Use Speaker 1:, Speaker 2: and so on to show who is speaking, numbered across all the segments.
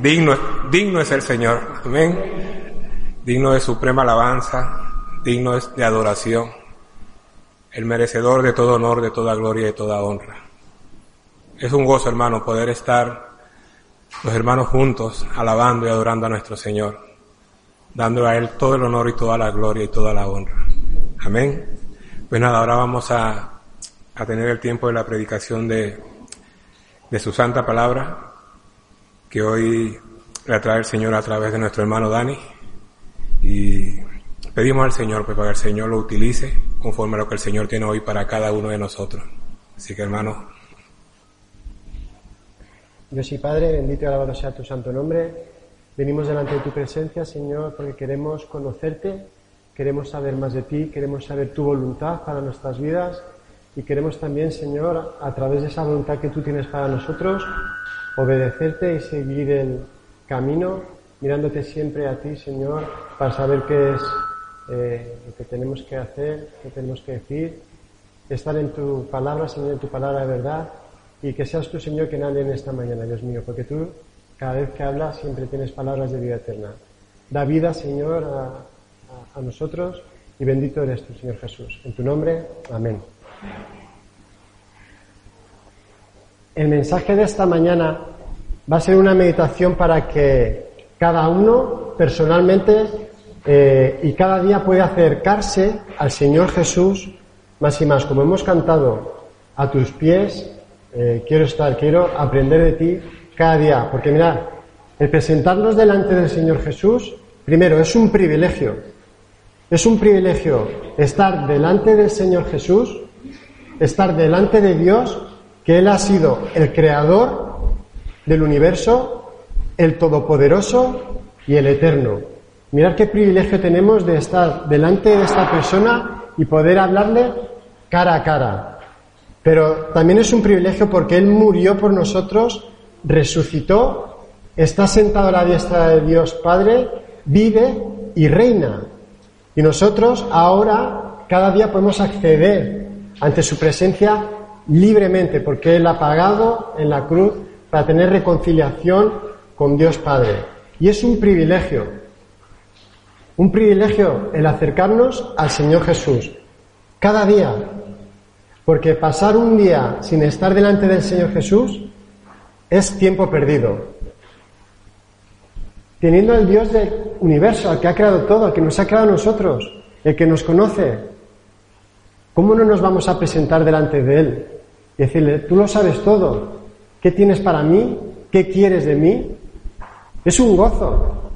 Speaker 1: Digno, digno es el Señor. Amén. Digno de suprema alabanza. Digno es de adoración. El merecedor de todo honor, de toda gloria y de toda honra. Es un gozo, hermano, poder estar los hermanos juntos alabando y adorando a nuestro Señor, dando a Él todo el honor y toda la gloria y toda la honra. Amén. Pues nada, ahora vamos a, a tener el tiempo de la predicación de, de su santa palabra que hoy le trae el Señor a través de nuestro hermano Dani y pedimos al Señor pues, para que el Señor lo utilice conforme a lo que el Señor tiene hoy para cada uno de nosotros. Así que hermano.
Speaker 2: Dios y Padre, bendito y alabado sea tu santo nombre. Venimos delante de tu presencia, Señor, porque queremos conocerte, queremos saber más de ti, queremos saber tu voluntad para nuestras vidas y queremos también, Señor, a través de esa voluntad que tú tienes para nosotros, obedecerte y seguir el camino, mirándote siempre a ti, Señor, para saber qué es eh, lo que tenemos que hacer, qué tenemos que decir, estar en tu palabra, Señor, en tu palabra de verdad, y que seas tú, Señor, quien hable en esta mañana, Dios mío, porque tú, cada vez que hablas, siempre tienes palabras de vida eterna. Da vida, Señor, a, a nosotros, y bendito eres tú, Señor Jesús. En tu nombre, amén. El mensaje de esta mañana va a ser una meditación para que cada uno personalmente eh, y cada día pueda acercarse al Señor Jesús más y más. Como hemos cantado, a tus pies eh, quiero estar, quiero aprender de ti cada día. Porque mirad, el presentarnos delante del Señor Jesús, primero, es un privilegio. Es un privilegio estar delante del Señor Jesús, estar delante de Dios Él ha sido el creador del universo, el todopoderoso y el eterno. Mirad qué privilegio tenemos de estar delante de esta persona y poder hablarle cara a cara. Pero también es un privilegio porque Él murió por nosotros, resucitó, está sentado a la diestra de Dios Padre, vive y reina. Y nosotros ahora cada día podemos acceder ante su presencia libremente, porque Él ha pagado en la cruz para tener reconciliación con Dios Padre. Y es un privilegio, un privilegio el acercarnos al Señor Jesús cada día, porque pasar un día sin estar delante del Señor Jesús es tiempo perdido. Teniendo al Dios del universo, al que ha creado todo, al que nos ha creado a nosotros, el que nos conoce, ¿cómo no nos vamos a presentar delante de Él y decirle, tú lo sabes todo, ¿qué tienes para mí? ¿Qué quieres de mí? Es un gozo,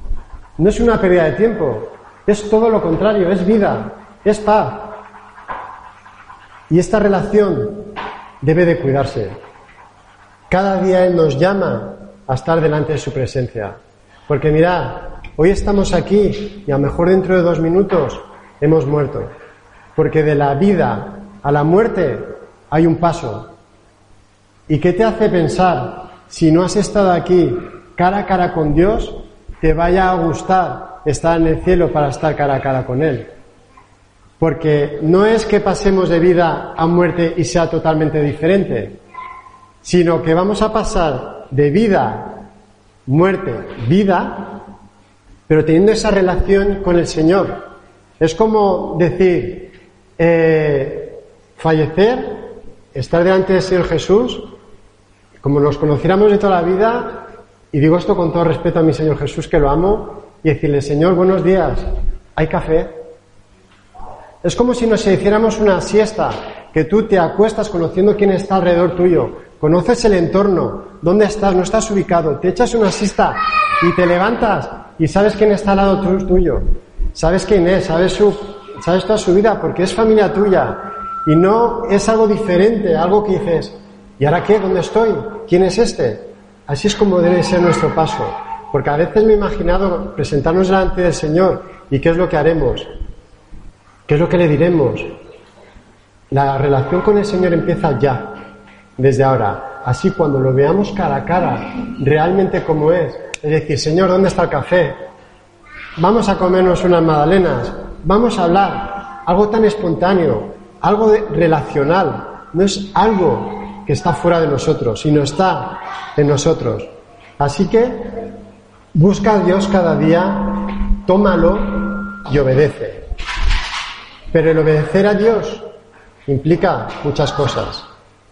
Speaker 2: no es una pérdida de tiempo, es todo lo contrario, es vida, es paz. Y esta relación debe de cuidarse. Cada día Él nos llama a estar delante de su presencia. Porque mirad, hoy estamos aquí y a lo mejor dentro de dos minutos hemos muerto. Porque de la vida a la muerte hay un paso. ¿Y qué te hace pensar, si no has estado aquí cara a cara con Dios, te vaya a gustar estar en el cielo para estar cara a cara con Él? Porque no es que pasemos de vida a muerte y sea totalmente diferente, sino que vamos a pasar de vida, muerte, vida, pero teniendo esa relación con el Señor. Es como decir, eh, fallecer, estar delante del Señor Jesús como nos conociéramos de toda la vida, y digo esto con todo respeto a mi Señor Jesús, que lo amo, y decirle, Señor, buenos días, ¿hay café? Es como si nos hiciéramos una siesta, que tú te acuestas conociendo quién está alrededor tuyo, conoces el entorno, dónde estás, no estás ubicado, te echas una siesta y te levantas y sabes quién está al lado tuyo, sabes quién es, sabes, su, sabes toda su vida, porque es familia tuya, y no es algo diferente, algo que dices, ¿Y ahora qué? ¿Dónde estoy? ¿Quién es este? Así es como debe ser nuestro paso. Porque a veces me he imaginado presentarnos delante del Señor y qué es lo que haremos, qué es lo que le diremos. La relación con el Señor empieza ya, desde ahora. Así cuando lo veamos cara a cara, realmente como es, es decir, Señor, ¿dónde está el café? Vamos a comernos unas magdalenas, vamos a hablar, algo tan espontáneo, algo relacional, no es algo que está fuera de nosotros, sino está en nosotros. Así que busca a Dios cada día, tómalo y obedece. Pero el obedecer a Dios implica muchas cosas.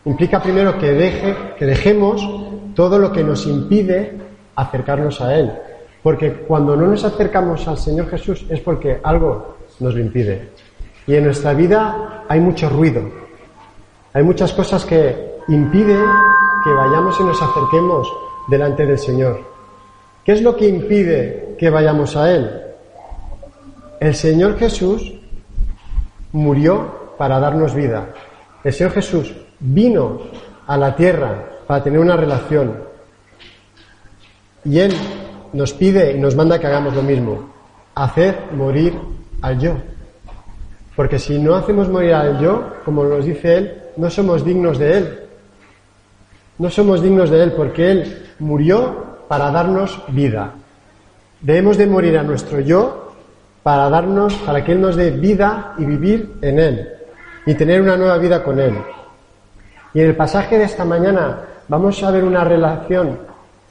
Speaker 2: Implica primero que, deje, que dejemos todo lo que nos impide acercarnos a Él. Porque cuando no nos acercamos al Señor Jesús es porque algo nos lo impide. Y en nuestra vida hay mucho ruido. Hay muchas cosas que impiden que vayamos y nos acerquemos delante del Señor. ¿Qué es lo que impide que vayamos a Él? El Señor Jesús murió para darnos vida. El Señor Jesús vino a la tierra para tener una relación. Y Él nos pide y nos manda que hagamos lo mismo. Hacer morir al yo. Porque si no hacemos morir al yo, como nos dice Él, no somos dignos de Él. No somos dignos de Él porque Él murió para darnos vida. Debemos de morir a nuestro yo para darnos, para que Él nos dé vida y vivir en Él y tener una nueva vida con Él. Y en el pasaje de esta mañana vamos a ver una relación,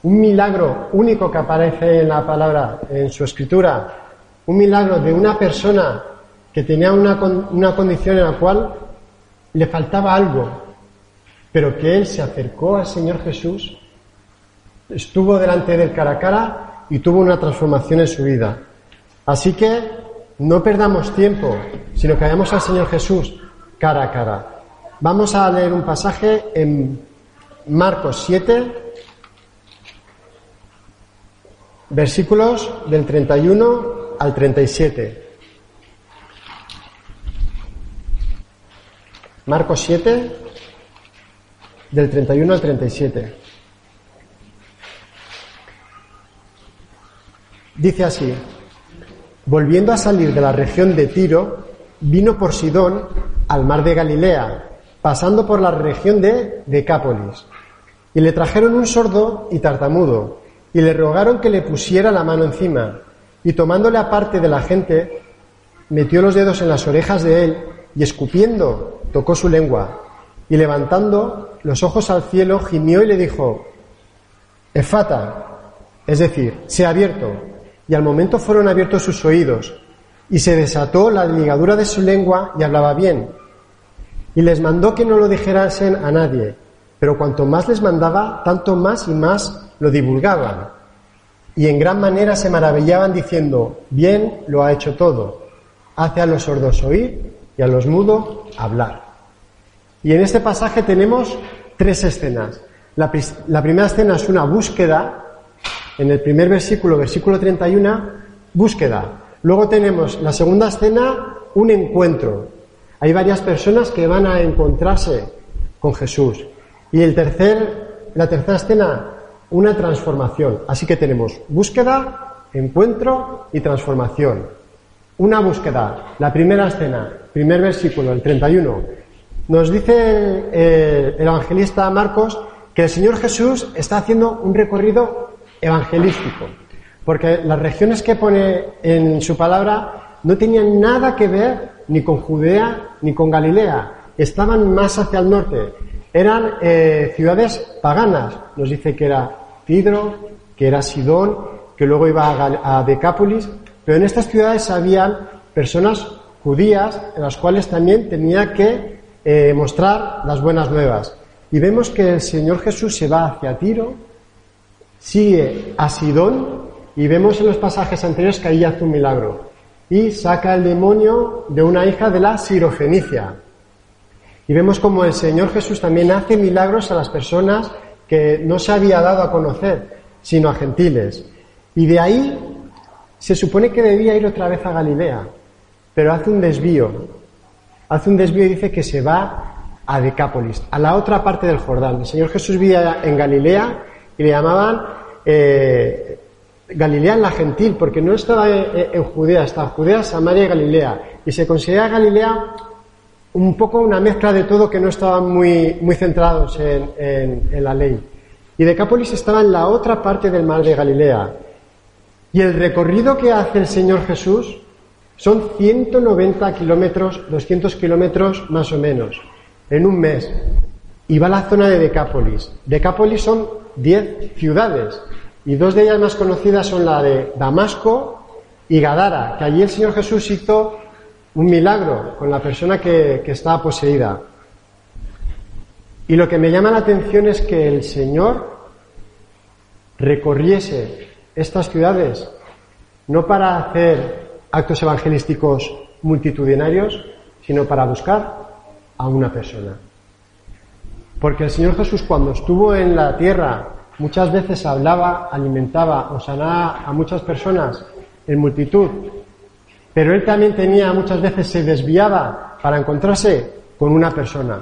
Speaker 2: un milagro único que aparece en la palabra, en su escritura, un milagro de una persona que tenía una, una condición en la cual le faltaba algo, pero que él se acercó al Señor Jesús, estuvo delante del cara a cara y tuvo una transformación en su vida. Así que no perdamos tiempo, sino que vayamos al Señor Jesús cara a cara. Vamos a leer un pasaje en Marcos 7, versículos del 31 al 37. Marcos 7, del 31 al 37. Dice así, volviendo a salir de la región de Tiro, vino por Sidón al mar de Galilea pasando por la región de Decápolis. Y le trajeron un sordo y tartamudo, y le rogaron que le pusiera la mano encima, y tomándole aparte de la gente, metió los dedos en las orejas de él, y escupiendo, tocó su lengua, y levantando los ojos al cielo, gimió y le dijo, Efata, es decir, se ha abierto, y al momento fueron abiertos sus oídos, y se desató la ligadura de su lengua y hablaba bien. Y les mandó que no lo dijerasen a nadie, pero cuanto más les mandaba, tanto más y más lo divulgaban. Y en gran manera se maravillaban diciendo, bien lo ha hecho todo, hace a los sordos oír y a los mudos hablar. Y en este pasaje tenemos tres escenas. La, primera escena es una búsqueda, en el primer versículo, versículo 31, búsqueda. Luego tenemos la segunda escena, un encuentro, hay varias personas que van a encontrarse con Jesús. Y el tercer, la tercera escena, una transformación. Así que tenemos búsqueda, encuentro y transformación. Una búsqueda. La primera escena, primer versículo, el 31. Nos dice el, el evangelista Marcos que el Señor Jesús está haciendo un recorrido evangelístico. Porque las regiones que pone en su palabra no tenían nada que ver ni con Judea ni con Galilea, estaban más hacia el norte. Eran eh, ciudades paganas, nos dice que era Tidro, que era Sidón, que luego iba a, Decápolis, pero en estas ciudades había personas judías en las cuales también tenía que eh, mostrar las buenas nuevas. Y vemos que el Señor Jesús se va hacia Tiro, sigue a Sidón y vemos en los pasajes anteriores que ahí hace un milagro y saca el demonio de una hija de la sirofenicia. Y vemos como el Señor Jesús también hace milagros a las personas que no se había dado a conocer, sino a gentiles. Y de ahí se supone que debía ir otra vez a Galilea, pero hace un desvío. Hace un desvío y dice que se va a Decápolis, a la otra parte del Jordán. El Señor Jesús vivía en Galilea y le llamaban eh, Galilea en la gentil, porque no estaba en Judea, estaba Judea, Samaria y Galilea. Y se considera Galilea un poco una mezcla de todo que no estaban muy, muy centrados en, en la ley. Y Decápolis estaba en la otra parte del mar de Galilea. Y el recorrido que hace el Señor Jesús son 190 kilómetros, 200 kilómetros más o menos, en un mes. Y va a la zona de Decápolis. Decápolis son 10 ciudades. Y dos de ellas más conocidas son la de Damasco y Gadara, que allí el Señor Jesús hizo un milagro con la persona que, que estaba poseída. Y lo que me llama la atención es que el Señor recorriese estas ciudades no para hacer actos evangelísticos multitudinarios, sino para buscar a una persona. Porque el Señor Jesús cuando estuvo en la tierra muchas veces hablaba, alimentaba o sanaba a muchas personas en multitud, pero él también tenía muchas veces se desviaba para encontrarse con una persona.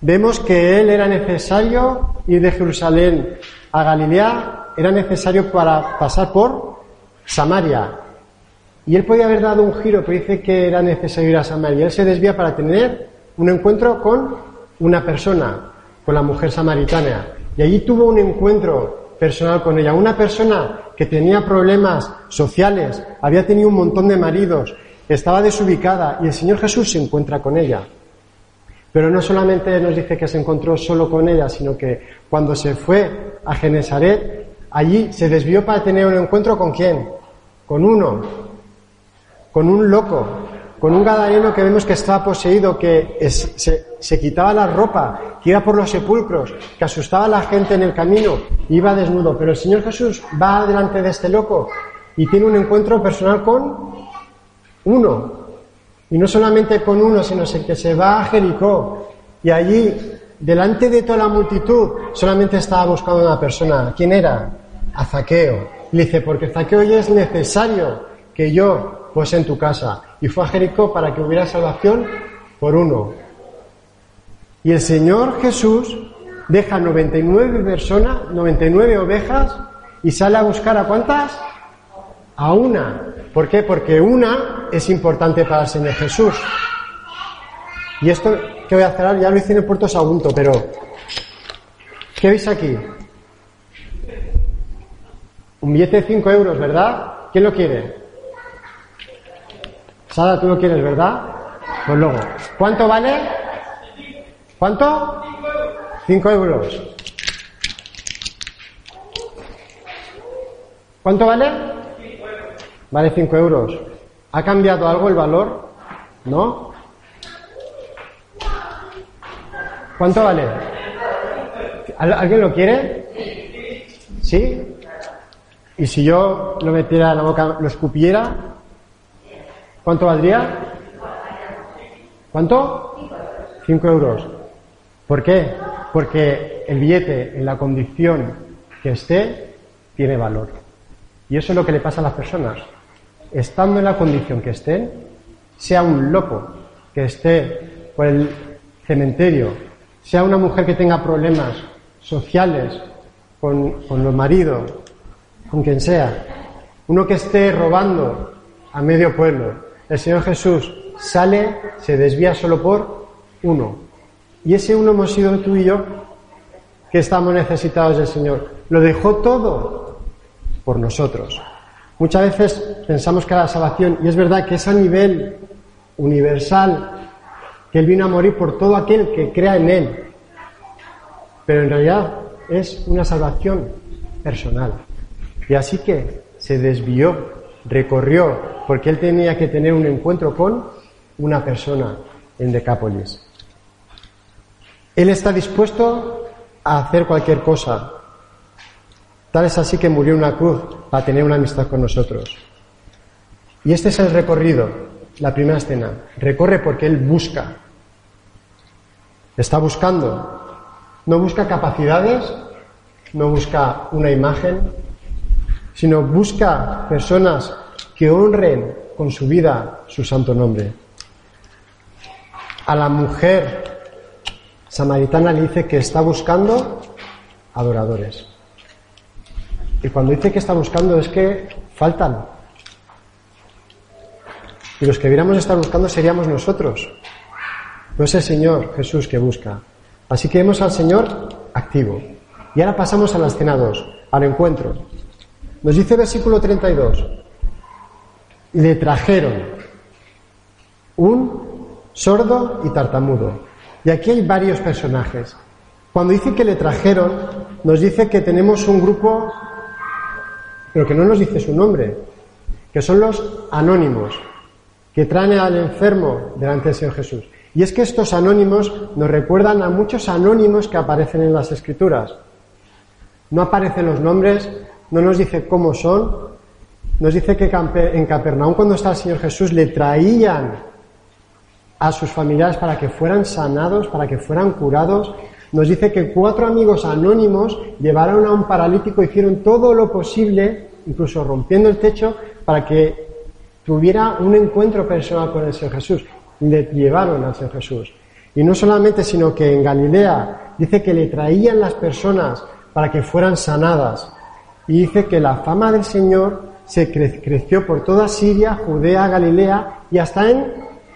Speaker 2: Vemos que él era necesario ir de Jerusalén a Galilea, era necesario para pasar por Samaria. Y él podía haber dado un giro, pero dice que era necesario ir a Samaria. Él se desvía para tener un encuentro con una persona, con la mujer samaritana. Y allí tuvo un encuentro personal con ella. Una persona que tenía problemas sociales, había tenido un montón de maridos, estaba desubicada y el Señor Jesús se encuentra con ella. Pero no solamente nos dice que se encontró solo con ella, sino que cuando se fue a Genesaret, allí se desvió para tener un encuentro con quién? Con uno, con un loco, con un gadareno que vemos que estaba poseído, que se, quitaba la ropa, que iba por los sepulcros, que asustaba a la gente en el camino, iba desnudo. Pero el Señor Jesús va delante de este loco y tiene un encuentro personal con uno, y no solamente con uno, sino que se va a Jericó. Y allí, delante de toda la multitud, solamente estaba buscando una persona. ¿Quién era? A Zaqueo. Le dice, porque Zaqueo hoy es necesario que yo fuese en tu casa. Y fue a Jericó para que hubiera salvación por uno. Y el Señor Jesús deja 99 personas, 99 ovejas, y sale a buscar a cuántas? A una. ¿Por qué? Porque una es importante para el Señor Jesús. Y esto que voy a hacer ya lo hice en el Puerto Sagunto, pero ¿qué veis aquí? Un billete de 5 euros, ¿verdad? ¿Quién lo quiere? Sara, tú lo quieres, ¿verdad? Pues luego. ¿Cuánto vale? ¿Cuánto? 5 euros. ¿Cuánto vale? Vale 5 euros. ¿Ha cambiado algo el valor? ¿No? ¿Cuánto vale? ¿Alguien lo quiere? ¿Sí? ¿Y si yo lo metiera en la boca, lo escupiera? ¿Cuánto valdría? ¿Cuánto? 5 euros. ¿Por qué? Porque el billete, en la condición que esté, tiene valor. Y eso es lo que le pasa a las personas estando en la condición que estén, sea un loco que esté por el cementerio, sea una mujer que tenga problemas sociales con, con los maridos, con quien sea, uno que esté robando a medio pueblo, el Señor Jesús sale, se desvía solo por uno. Y ese uno hemos sido tú y yo, que estamos necesitados del Señor. Lo dejó todo por nosotros. Muchas veces pensamos que la salvación, y es verdad que es a nivel universal, que Él vino a morir por todo aquel que crea en Él, pero en realidad es una salvación personal. Y así que se desvió, recorrió, porque Él tenía que tener un encuentro con una persona en Decápolis. Él está dispuesto a hacer cualquier cosa Tal es así que murió en una cruz para tener una amistad con nosotros. Y este es el recorrido, la primera escena. Recorre porque Él busca. Está buscando. No busca capacidades, no busca una imagen, sino busca personas que honren con su vida su santo nombre. A la mujer samaritana le dice que está buscando adoradores. Y cuando dice que está buscando es que faltan. Y los que debiéramos estar buscando seríamos nosotros. No es el Señor Jesús que busca. Así que vemos al Señor activo. Y ahora pasamos a la escena 2, al encuentro. Nos dice versículo 32. Le trajeron un sordo y tartamudo. Y aquí hay varios personajes. Cuando dice que le trajeron, nos dice que tenemos un grupo, pero que no nos dice su nombre, que son los anónimos, que traen al enfermo delante del Señor Jesús. Y es que estos anónimos nos recuerdan a muchos anónimos que aparecen en las Escrituras. No aparecen los nombres, no nos dice cómo son, nos dice que en Capernaum cuando está el Señor Jesús le traían a sus familiares para que fueran sanados, para que fueran curados. Nos dice que cuatro amigos anónimos llevaron a un paralítico, hicieron todo lo posible, incluso rompiendo el techo, para que tuviera un encuentro personal con el Señor Jesús le llevaron al Señor Jesús. Y no solamente, sino que en Galilea dice que le traían las personas para que fueran sanadas. Y dice que la fama del Señor se creció por toda Siria, Judea, Galilea y hasta en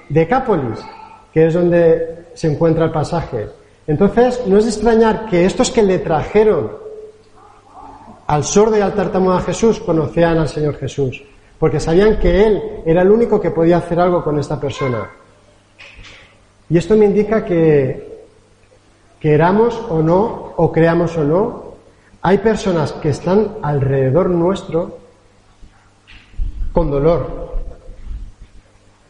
Speaker 2: Decápolis, que es donde se encuentra el pasaje. Entonces, no es de extrañar que estos que le trajeron al sordo y al tartamudo a Jesús conocían al Señor Jesús, porque sabían que Él era el único que podía hacer algo con esta persona. Y esto me indica que, queramos o no, o creamos o no, hay personas que están alrededor nuestro con dolor.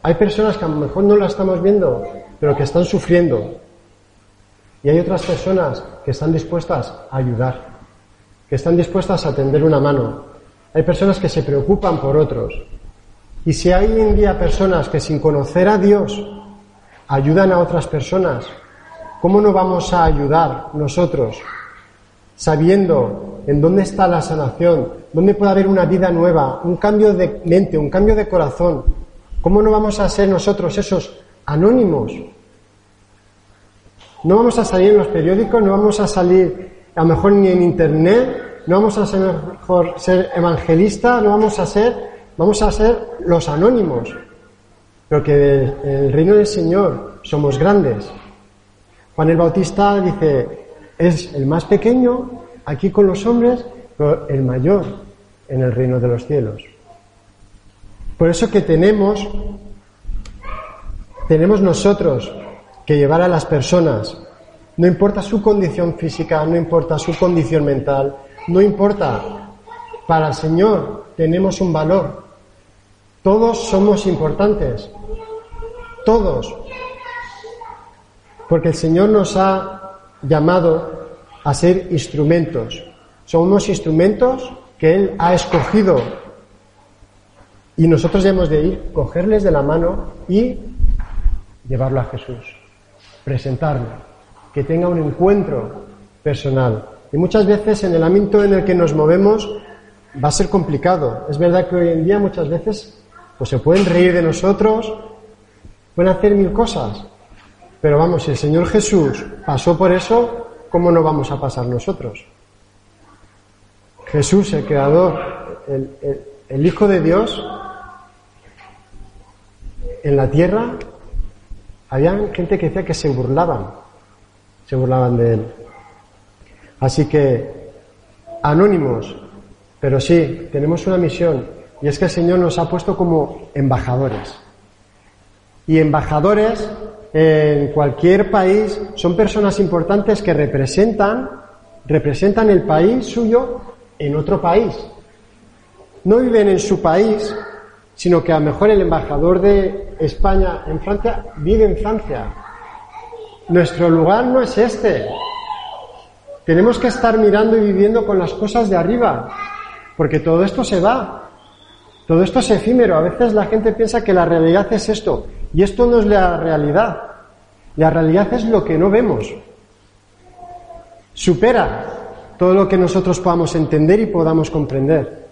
Speaker 2: Hay personas que a lo mejor no la estamos viendo, pero que están sufriendo. Y hay otras personas que están dispuestas a ayudar, que están dispuestas a tender una mano. Hay personas que se preocupan por otros. Y si hay en día personas que sin conocer a Dios ayudan a otras personas, ¿cómo no vamos a ayudar nosotros sabiendo en dónde está la sanación, dónde puede haber una vida nueva, un cambio de mente, un cambio de corazón? ¿Cómo no vamos a ser nosotros esos anónimos? No vamos a salir en los periódicos, no vamos a salir a lo mejor ni en internet, no vamos a ser mejor ser evangelistas, no vamos a ser, vamos a ser los anónimos pero que en el reino del Señor somos grandes. Juan el Bautista dice, es el más pequeño aquí con los hombres, pero el mayor en el reino de los cielos. Por eso que tenemos, tenemos nosotros que llevar a las personas, no importa su condición física, no importa su condición mental, no importa, para el Señor tenemos un valor. Todos somos importantes. Todos. Porque el Señor nos ha llamado a ser instrumentos. Somos instrumentos que Él ha escogido. Y nosotros debemos de ir, cogerles de la mano y llevarlo a Jesús. Presentarlo. Que tenga un encuentro personal. Y muchas veces en el ámbito en el que nos movemos va a ser complicado. Es verdad que hoy en día muchas veces pues se pueden reír de nosotros, pueden hacer mil cosas. Pero vamos, si el Señor Jesús pasó por eso, ¿cómo no vamos a pasar nosotros? Jesús, el Creador, el, Hijo de Dios, en la tierra había gente que decía que se burlaban, se burlaban de Él. Así que, anónimos, pero sí, tenemos una misión, y es que el Señor nos ha puesto como embajadores. Y embajadores en cualquier país son personas importantes que representan, representan el país suyo en otro país. No viven en su país, sino que a lo mejor el embajador de España en Francia vive en Francia. Nuestro lugar no es este. Tenemos que estar mirando y viviendo con las cosas de arriba, porque todo esto se va. Todo esto es efímero. A veces la gente piensa que la realidad es esto. Y esto no es la realidad. La realidad es lo que no vemos. Supera todo lo que nosotros podamos entender y podamos comprender.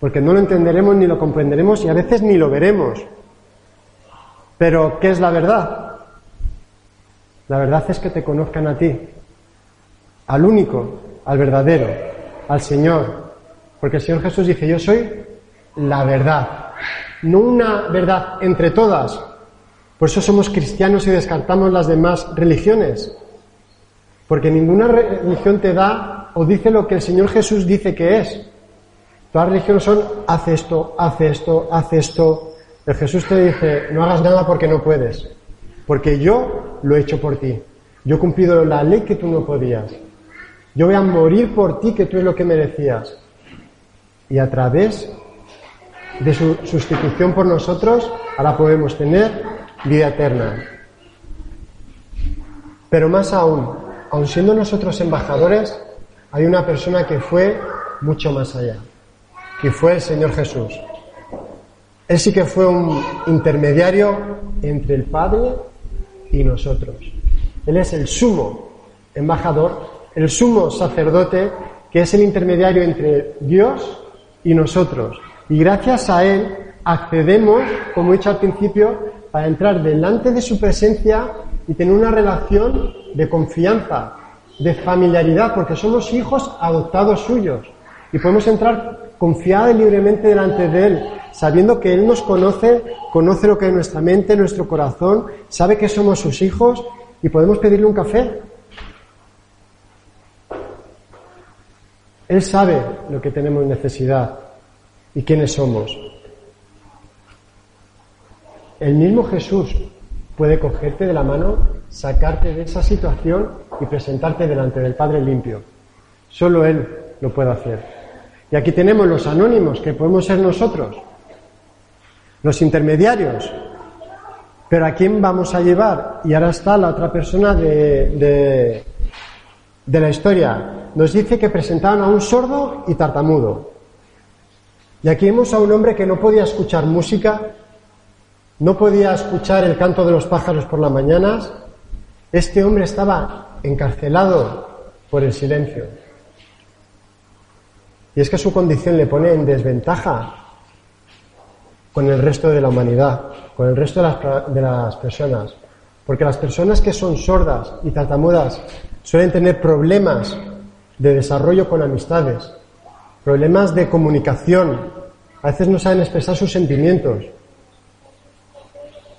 Speaker 2: Porque no lo entenderemos ni lo comprenderemos y a veces ni lo veremos. Pero, ¿qué es la verdad? La verdad es que te conozcan a ti, al único, al verdadero, al Señor, Porque el Señor Jesús dice, yo soy la verdad. No una verdad entre todas. Por eso somos cristianos y descartamos las demás religiones. Porque ninguna religión te da o dice lo que el Señor Jesús dice que es. Todas las religiones son, haz esto, haz esto, haz esto. El Jesús te dice, no hagas nada porque no puedes. Porque yo lo he hecho por ti. Yo he cumplido la ley que tú no podías. Yo voy a morir por ti que tú es lo que merecías. Y a través de su sustitución por nosotros, ahora podemos tener vida eterna. Pero más aún, aun siendo nosotros embajadores, hay una persona que fue mucho más allá, que fue el Señor Jesús. Él sí que fue un intermediario entre el Padre y nosotros. Él es el sumo embajador, el sumo sacerdote, que es el intermediario entre Dios y nosotros. Y gracias a Él accedemos, como he dicho al principio, para entrar delante de su presencia y tener una relación de confianza, de familiaridad, porque somos hijos adoptados suyos. Y podemos entrar confiada y libremente delante de Él, sabiendo que Él nos conoce, conoce lo que es nuestra mente, nuestro corazón, sabe que somos sus hijos y podemos pedirle un café. Él sabe lo que tenemos necesidad y quiénes somos. El mismo Jesús puede cogerte de la mano, sacarte de esa situación y presentarte delante del Padre limpio. Solo Él lo puede hacer. Y aquí tenemos los anónimos, que podemos ser nosotros, los intermediarios. Pero ¿a quién vamos a llevar? Y ahora está la otra persona de, de, la historia. Nos dice que presentaban a un sordo y tartamudo. Y aquí vemos a un hombre que no podía escuchar música, no podía escuchar el canto de los pájaros por las mañanas. Este hombre estaba encarcelado por el silencio. Y es que su condición le pone en desventaja con el resto de la humanidad, con el resto de las, personas. Porque las personas que son sordas y tartamudas suelen tener problemas de desarrollo con amistades, problemas de comunicación, a veces no saben expresar sus sentimientos.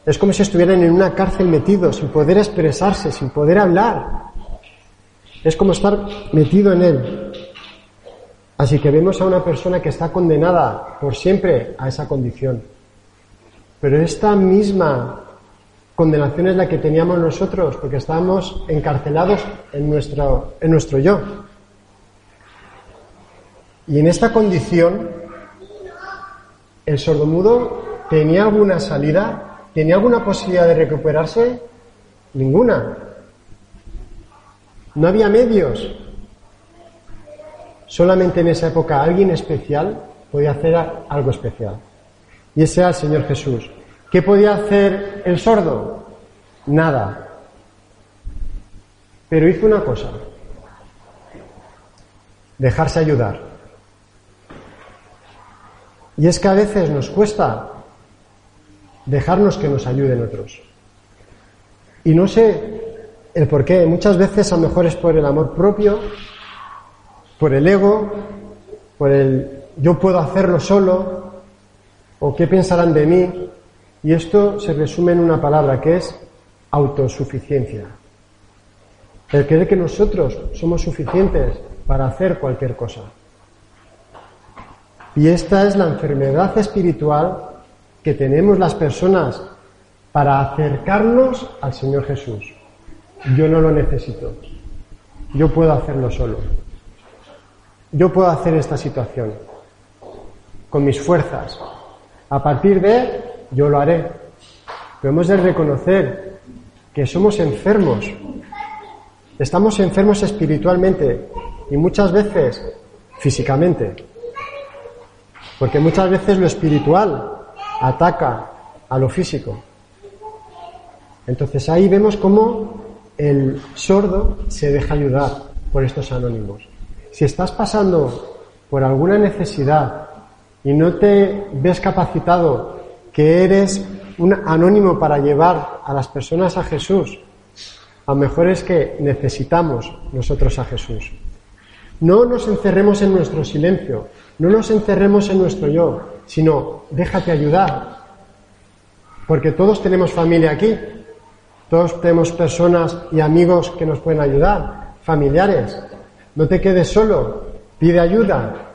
Speaker 2: Es como si estuvieran en una cárcel metidos, sin poder expresarse, sin poder hablar. Es como estar metido en él. Así que vemos a una persona que está condenada por siempre a esa condición. Pero esta misma condenación es la que teníamos nosotros, porque estábamos encarcelados en nuestro, en nuestro yo. Y en esta condición, el sordomudo tenía alguna salida ¿Tenía alguna posibilidad de recuperarse? Ninguna. No había medios. Solamente en esa época alguien especial podía hacer algo especial. Y ese era el Señor Jesús. ¿Qué podía hacer el sordo? Nada. Pero hizo una cosa. Dejarse ayudar. Y es que a veces nos cuesta dejarnos que nos ayuden otros. Y no sé el por qué, muchas veces a lo mejor es por el amor propio, por el ego, por el yo puedo hacerlo solo, o qué pensarán de mí. Y esto se resume en una palabra que es autosuficiencia. El creer que nosotros somos suficientes para hacer cualquier cosa. Y esta es la enfermedad espiritual que tenemos las personas para acercarnos al Señor Jesús. Yo no lo necesito. Yo puedo hacerlo solo. Yo puedo hacer esta situación con mis fuerzas. A partir de, yo lo haré. Pero hemos de reconocer que somos enfermos. Estamos enfermos espiritualmente y muchas veces físicamente. Porque muchas veces lo espiritual ataca a lo físico. Entonces ahí vemos cómo el sordo se deja ayudar por estos anónimos. Si estás pasando por alguna necesidad y no te ves capacitado, que eres un anónimo para llevar a las personas a Jesús, a lo mejor es que necesitamos nosotros a Jesús. No nos encerremos en nuestro silencio, No nos encerremos en nuestro yo, sino déjate ayudar. Porque todos tenemos familia aquí, todos tenemos personas y amigos que nos pueden ayudar, familiares. No te quedes solo, pide ayuda.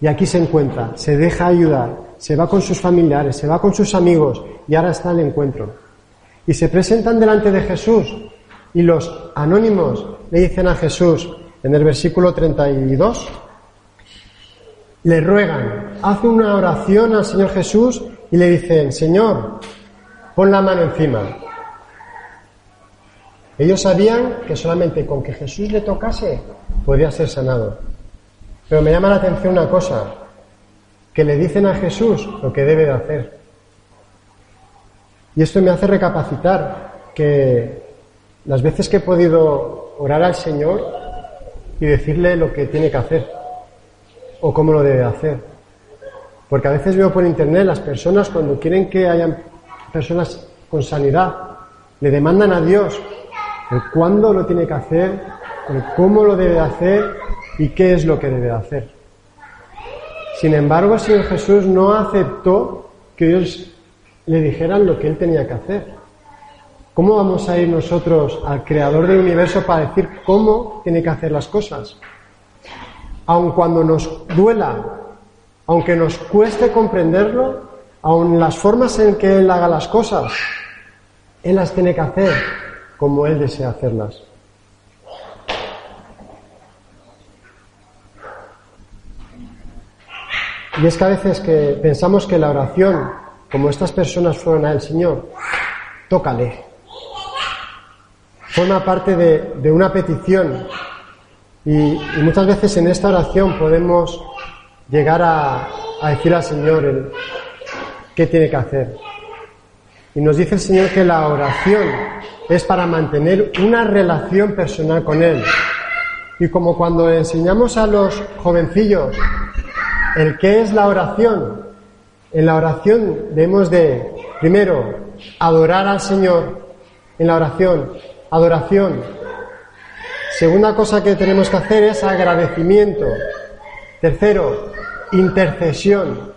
Speaker 2: Y aquí se encuentra, se deja ayudar, se va con sus familiares, se va con sus amigos y ahora está el encuentro. Y se presentan delante de Jesús y los anónimos le dicen a Jesús en el versículo 32, le ruegan, hace una oración al Señor Jesús y le dicen, Señor, pon la mano encima. Ellos sabían que solamente con que Jesús le tocase podía ser sanado. Pero me llama la atención una cosa, que le dicen a Jesús lo que debe de hacer. Y esto me hace recapacitar que las veces que he podido orar al Señor y decirle lo que tiene que hacer o cómo lo debe hacer. Porque a veces veo por internet las personas cuando quieren que hayan personas con sanidad, le demandan a Dios el cuándo lo tiene que hacer, el cómo lo debe hacer y qué es lo que debe hacer. Sin embargo, el Señor Jesús no aceptó que ellos le dijeran lo que él tenía que hacer. ¿Cómo vamos a ir nosotros al creador del universo para decir cómo tiene que hacer las cosas? Aun cuando nos duela, aunque nos cueste comprenderlo, aun las formas en que Él haga las cosas, Él las tiene que hacer como Él desea hacerlas. Y es que a veces que pensamos que la oración, como estas personas fueron a el Señor, tócale. Forma parte de, una petición. Y, muchas veces en esta oración podemos llegar a, decir al Señor el, qué tiene que hacer. Y nos dice el Señor que la oración es para mantener una relación personal con Él. Y como cuando enseñamos a los jovencillos el qué es la oración, en la oración debemos de, primero, adorar al Señor, en la oración, adoración. Segunda cosa que tenemos que hacer es agradecimiento. Tercero, intercesión.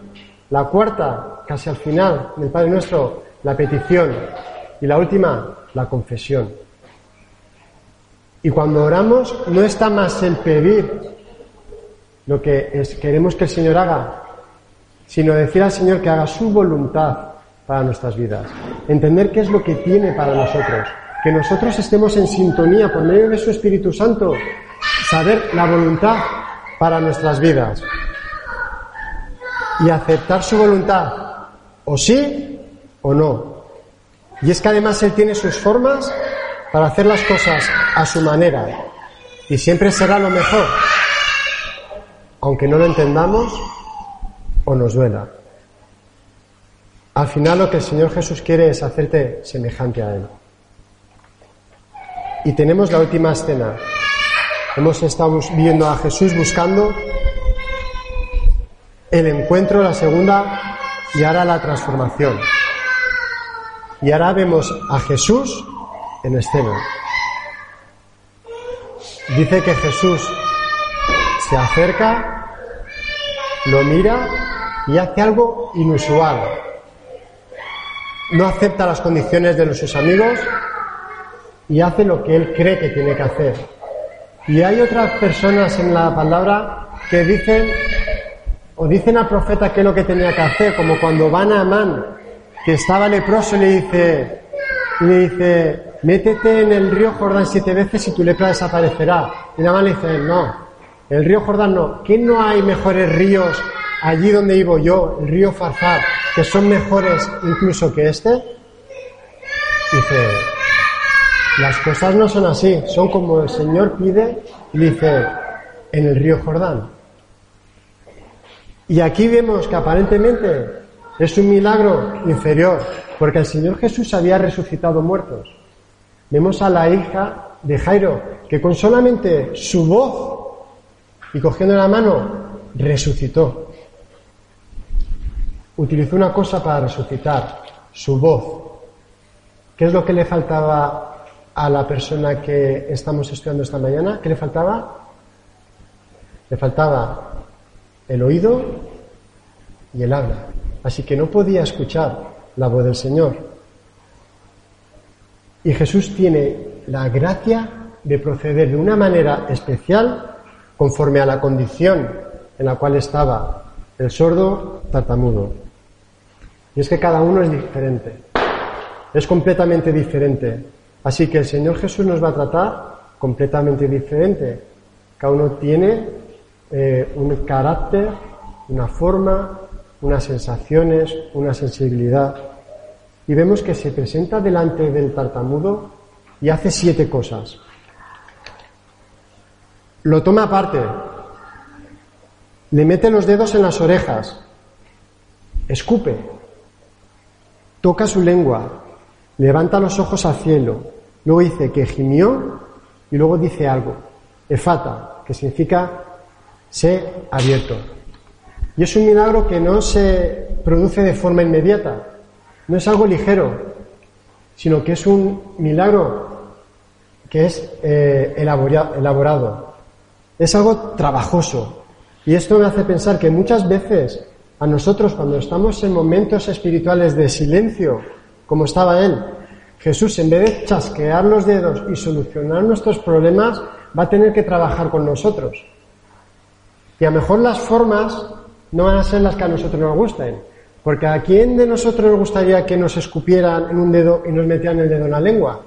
Speaker 2: La cuarta, casi al final del Padre Nuestro, la petición. Y la última, la confesión. Y cuando oramos no está más el pedir lo que queremos que el Señor haga, sino decir al Señor que haga su voluntad para nuestras vidas. Entender qué es lo que tiene para nosotros. Que nosotros estemos en sintonía por medio de su Espíritu Santo. Saber la voluntad para nuestras vidas. Y aceptar su voluntad. O sí o no. Y es que además Él tiene sus formas para hacer las cosas a su manera. Y siempre será lo mejor aunque no lo entendamos o nos duela. Al final lo que el Señor Jesús quiere es hacerte semejante a Él. Y tenemos la última escena. Hemos estado viendo a Jesús buscando el encuentro, la segunda, y ahora la transformación. Y ahora vemos a Jesús en escena. Dice que Jesús se acerca, lo mira y hace algo inusual. No acepta las condiciones de sus amigos y hace lo que él cree que tiene que hacer. Y hay otras personas en la palabra que dicen o dicen al profeta qué es lo que tenía que hacer, como cuando van a Amán, que estaba leproso y le dice, le dice, métete en el río Jordán siete veces y tu lepra desaparecerá. Y Amán le dice, no, el río Jordán no. ¿Qué no hay mejores ríos allí donde vivo yo, el río Farzar, que son mejores incluso que este? Dice, las cosas no son así, son como el Señor pide, dice, en el río Jordán. Y aquí vemos que aparentemente es un milagro inferior, porque el Señor Jesús había resucitado muertos. Vemos a la hija de Jairo, que con solamente su voz y cogiendo la mano, resucitó. Utilizó una cosa para resucitar, su voz. ¿Qué es lo que le faltaba a la persona que estamos estudiando esta mañana? ¿Qué le faltaba? Le faltaba el oído y el habla. Así que no podía escuchar la voz del Señor. Y Jesús tiene la gracia de proceder de una manera especial conforme a la condición en la cual estaba el sordo tartamudo. Y es que cada uno es diferente, es completamente diferente. Así que el Señor Jesús nos va a tratar completamente diferente. Cada uno tiene eh, un carácter, una forma, unas sensaciones, una sensibilidad. Y vemos que se presenta delante del tartamudo y hace siete cosas. Lo toma aparte, le mete los dedos en las orejas, escupe, toca su lengua, levanta los ojos al cielo, luego dice que gimió y luego dice algo, efata, que significa sé abierto. Y es un milagro que no se produce de forma inmediata, no es algo ligero, sino que es un milagro que es eh, elaborado, es algo trabajoso. Y esto me hace pensar que muchas veces a nosotros cuando estamos en momentos espirituales de silencio, como estaba él, Jesús en vez de chasquear los dedos y solucionar nuestros problemas, va a tener que trabajar con nosotros. Y a lo mejor las formas no van a ser las que a nosotros nos gusten. Porque a quién de nosotros nos gustaría que nos escupieran en un dedo y nos metieran el dedo en la lengua.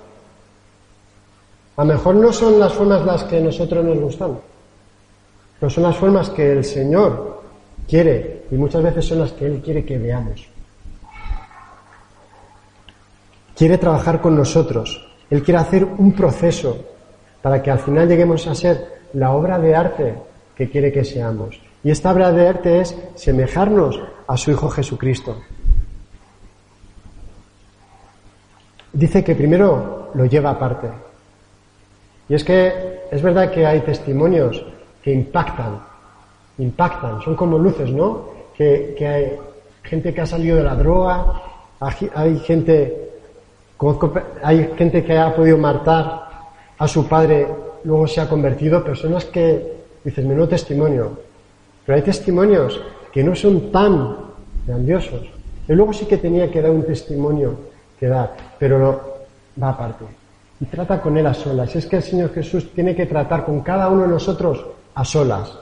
Speaker 2: A lo mejor no son las formas las que a nosotros nos gustan. No son las formas que el Señor quiere y muchas veces son las que Él quiere que veamos. Quiere trabajar con nosotros. Él quiere hacer un proceso para que al final lleguemos a ser la obra de arte que quiere que seamos. Y esta obra de arte es semejarnos a su Hijo Jesucristo. Dice que primero lo lleva aparte. Y es que es verdad que hay testimonios que impactan, impactan, son como luces, ¿no? Que, hay gente que ha salido de la droga, hay gente, hay gente que ha podido matar a su padre, luego se ha convertido, personas que dices, menudo testimonio. Pero hay testimonios que no son tan grandiosos. Y luego sí que tenía que dar un testimonio que dar, pero va aparte. Y trata con él a solas. Es que el Señor Jesús tiene que tratar con cada uno de nosotros a solas.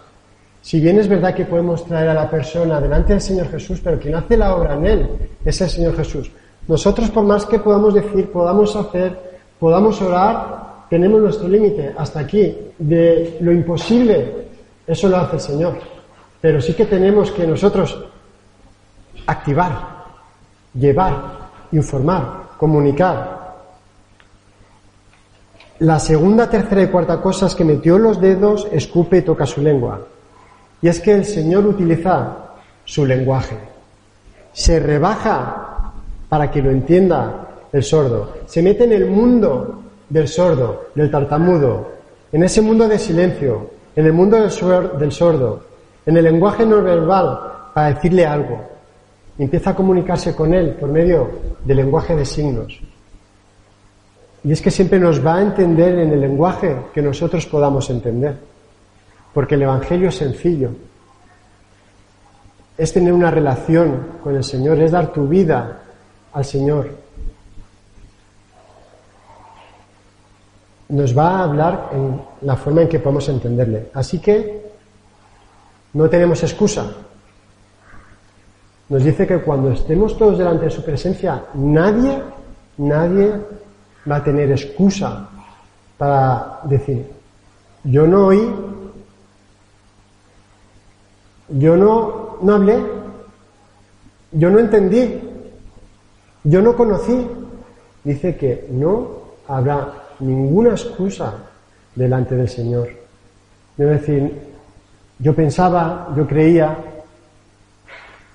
Speaker 2: Si bien es verdad que podemos traer a la persona delante del Señor Jesús, pero quien hace la obra en él es el Señor Jesús. Nosotros, por más que podamos decir, podamos hacer, podamos orar, tenemos nuestro límite hasta aquí. De lo imposible, eso lo hace el Señor. Pero sí que tenemos que nosotros activar, llevar, informar, comunicar. La segunda, tercera y cuarta cosa es que metió los dedos, escupe y toca su lengua. Y es que el Señor utiliza su lenguaje. Se rebaja para que lo entienda el sordo. Se mete en el mundo del sordo, del tartamudo, en ese mundo de silencio, en el mundo del, sordo, en el lenguaje no verbal, para decirle algo. empieza a comunicarse con él por medio del lenguaje de signos. Y es que siempre nos va a entender en el lenguaje que nosotros podamos entender. Porque el Evangelio es sencillo. Es tener una relación con el Señor, es dar tu vida al Señor. Nos va a hablar en la forma en que podemos entenderle. Así que no tenemos excusa. Nos dice que cuando estemos todos delante de su presencia, nadie, nadie va a tener excusa para decir, yo no oí, yo no, no hablé, yo no entendí, yo no conocí. Dice que no habrá ninguna excusa delante del Señor. Es decir, yo pensaba, yo creía,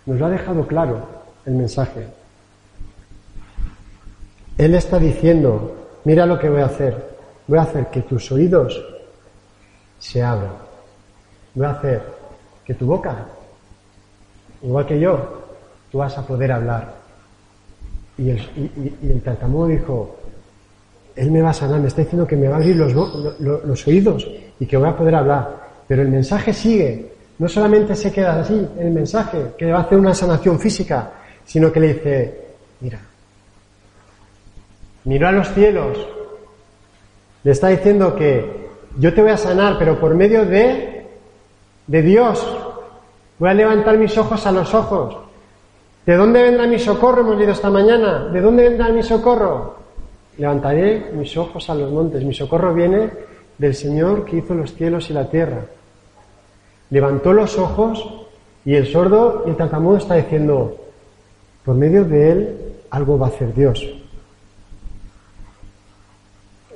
Speaker 2: nos lo ha dejado claro el mensaje. Él está diciendo, mira lo que voy a hacer, voy a hacer que tus oídos se abran, voy a hacer que tu boca, igual que yo, tú vas a poder hablar. Y el, y, dijo, Él me va a sanar, me está diciendo que me va a abrir los, oídos y que voy a poder hablar. Pero el mensaje sigue. no solamente se queda así el mensaje, que va a hacer una sanación física, sino que le dice, mira, miró a los cielos, le está diciendo que yo te voy a sanar, pero por medio de, de Dios. Voy a levantar mis ojos a los ojos. ¿De dónde vendrá mi socorro? Hemos leído esta mañana. ¿De dónde vendrá mi socorro? Levantaré mis ojos a los montes. Mi socorro viene del Señor que hizo los cielos y la tierra. Levantó los ojos y el sordo y el tartamudo está diciendo, por medio de él algo va a hacer Dios.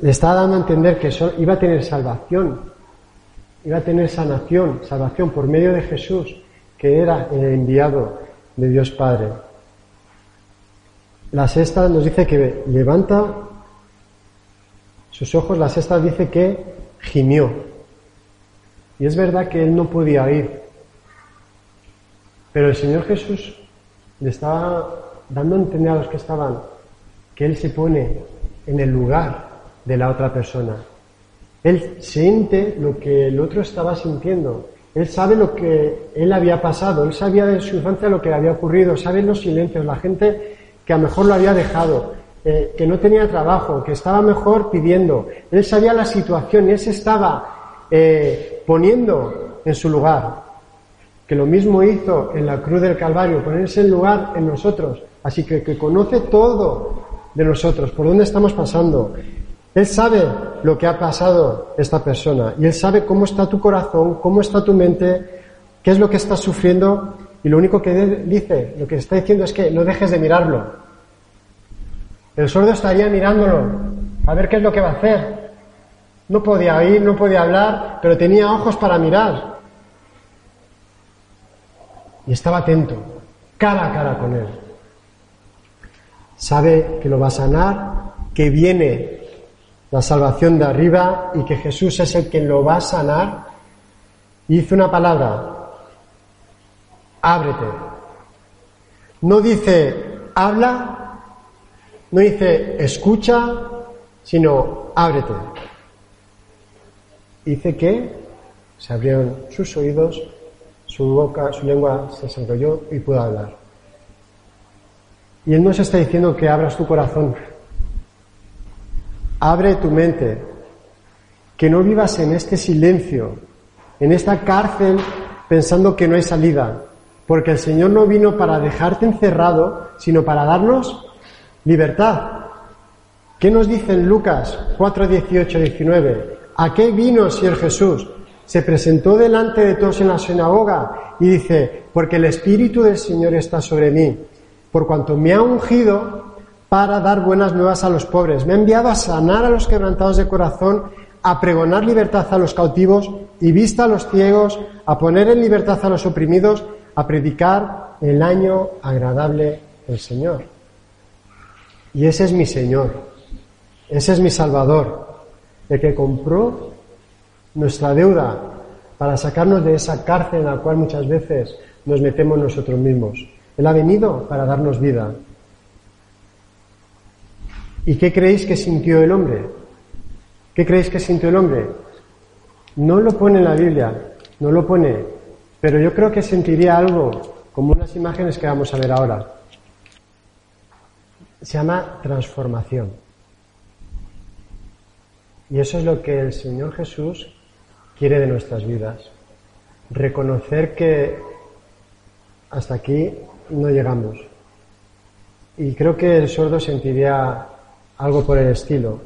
Speaker 2: Le está dando a entender que iba a tener salvación, iba a tener sanación, salvación por medio de Jesús, que era el enviado de Dios Padre. La sexta nos dice que levanta sus ojos, la sexta dice que gimió. Y es verdad que él no podía ir. Pero el Señor Jesús le estaba dando a entender a los que estaban que Él se pone en el lugar de la otra persona. Él siente lo que el otro estaba sintiendo. Él sabe lo que él había pasado. Él sabía de su infancia lo que le había ocurrido. Sabe los silencios, la gente que a mejor lo había dejado, eh, que no tenía trabajo, que estaba mejor pidiendo. Él sabía la situación y él se estaba eh, poniendo en su lugar. Que lo mismo hizo en la cruz del Calvario, ponerse en lugar en nosotros. Así que que conoce todo de nosotros, por dónde estamos pasando. Él sabe lo que ha pasado esta persona y Él sabe cómo está tu corazón, cómo está tu mente, qué es lo que estás sufriendo y lo único que dice, lo que está diciendo es que no dejes de mirarlo. El sordo estaría mirándolo a ver qué es lo que va a hacer. No podía oír, no podía hablar, pero tenía ojos para mirar. Y estaba atento, cara a cara con él. Sabe que lo va a sanar, que viene la salvación de arriba y que Jesús es el que lo va a sanar, dice una palabra, ábrete. No dice habla, no dice escucha, sino ábrete. Dice que se abrieron sus oídos, su boca, su lengua se desenrolló y pudo hablar. Y Él nos está diciendo que abras tu corazón, Abre tu mente, que no vivas en este silencio, en esta cárcel pensando que no hay salida, porque el Señor no vino para dejarte encerrado, sino para darnos libertad. ¿Qué nos dice en Lucas 4, 18, 19? ¿A qué vino el Señor Jesús? Se presentó delante de todos en la sinagoga y dice, porque el Espíritu del Señor está sobre mí, por cuanto me ha ungido para dar buenas nuevas a los pobres. Me ha enviado a sanar a los quebrantados de corazón, a pregonar libertad a los cautivos y vista a los ciegos, a poner en libertad a los oprimidos, a predicar el año agradable del Señor. Y ese es mi Señor, ese es mi Salvador, el que compró nuestra deuda para sacarnos de esa cárcel en la cual muchas veces nos metemos nosotros mismos. Él ha venido para darnos vida, ¿Y qué creéis que sintió el hombre? ¿Qué creéis que sintió el hombre? No lo pone en la Biblia, no lo pone, pero yo creo que sentiría algo como unas imágenes que vamos a ver ahora. Se llama transformación. Y eso es lo que el Señor Jesús quiere de nuestras vidas. Reconocer que hasta aquí no llegamos. Y creo que el sordo sentiría algo por el estilo.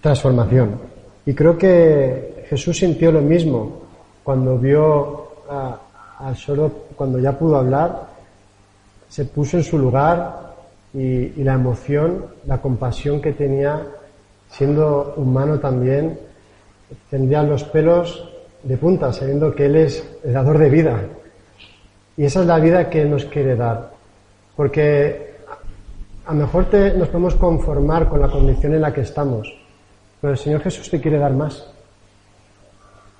Speaker 2: Transformación. Y creo que Jesús sintió lo mismo cuando vio al sordo, cuando ya pudo hablar, se puso en su lugar y, y la emoción, la compasión que tenía, siendo humano también, tendría los pelos de punta, sabiendo que Él es el dador de vida. Y esa es la vida que Él nos quiere dar. Porque a lo mejor te, nos podemos conformar con la condición en la que estamos, pero el Señor Jesús te quiere dar más.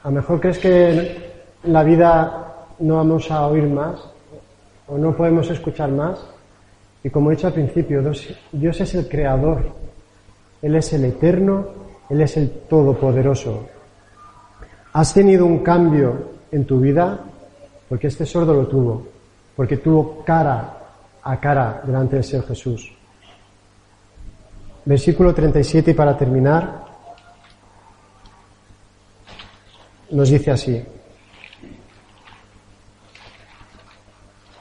Speaker 2: A lo mejor crees que en la vida no vamos a oír más o no podemos escuchar más. Y como he dicho al principio, Dios es el creador, Él es el eterno, Él es el todopoderoso. ¿Has tenido un cambio en tu vida? Porque este sordo lo tuvo, porque tuvo cara a cara delante del Señor Jesús. Versículo 37 y para terminar, nos dice así,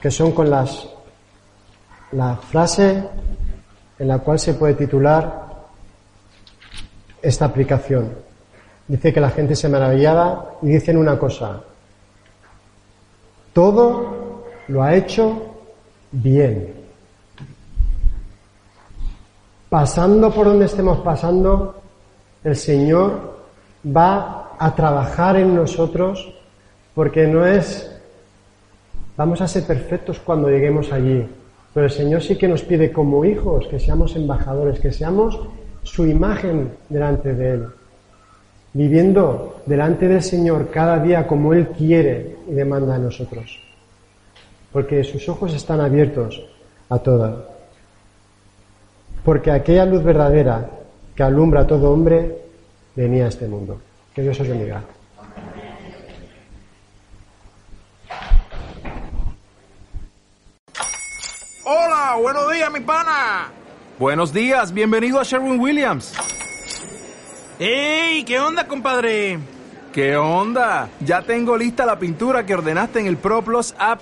Speaker 2: que son con las la frase en la cual se puede titular esta aplicación. Dice que la gente se maravillaba y dicen una cosa, todo lo ha hecho bien. Pasando por donde estemos pasando, el Señor va a trabajar en nosotros porque no es, vamos a ser perfectos cuando lleguemos allí, pero el Señor sí que nos pide como hijos que seamos embajadores, que seamos su imagen delante de Él, viviendo delante del Señor cada día como Él quiere y demanda a nosotros, porque sus ojos están abiertos a todo. Porque aquella luz verdadera que alumbra a todo hombre venía a este mundo. Que Dios os bendiga.
Speaker 3: Hola, buenos días, mi pana.
Speaker 4: Buenos días, bienvenido a Sherwin Williams.
Speaker 3: ¡Ey! ¿Qué onda, compadre?
Speaker 4: ¿Qué onda? Ya tengo lista la pintura que ordenaste en el ProPlus app.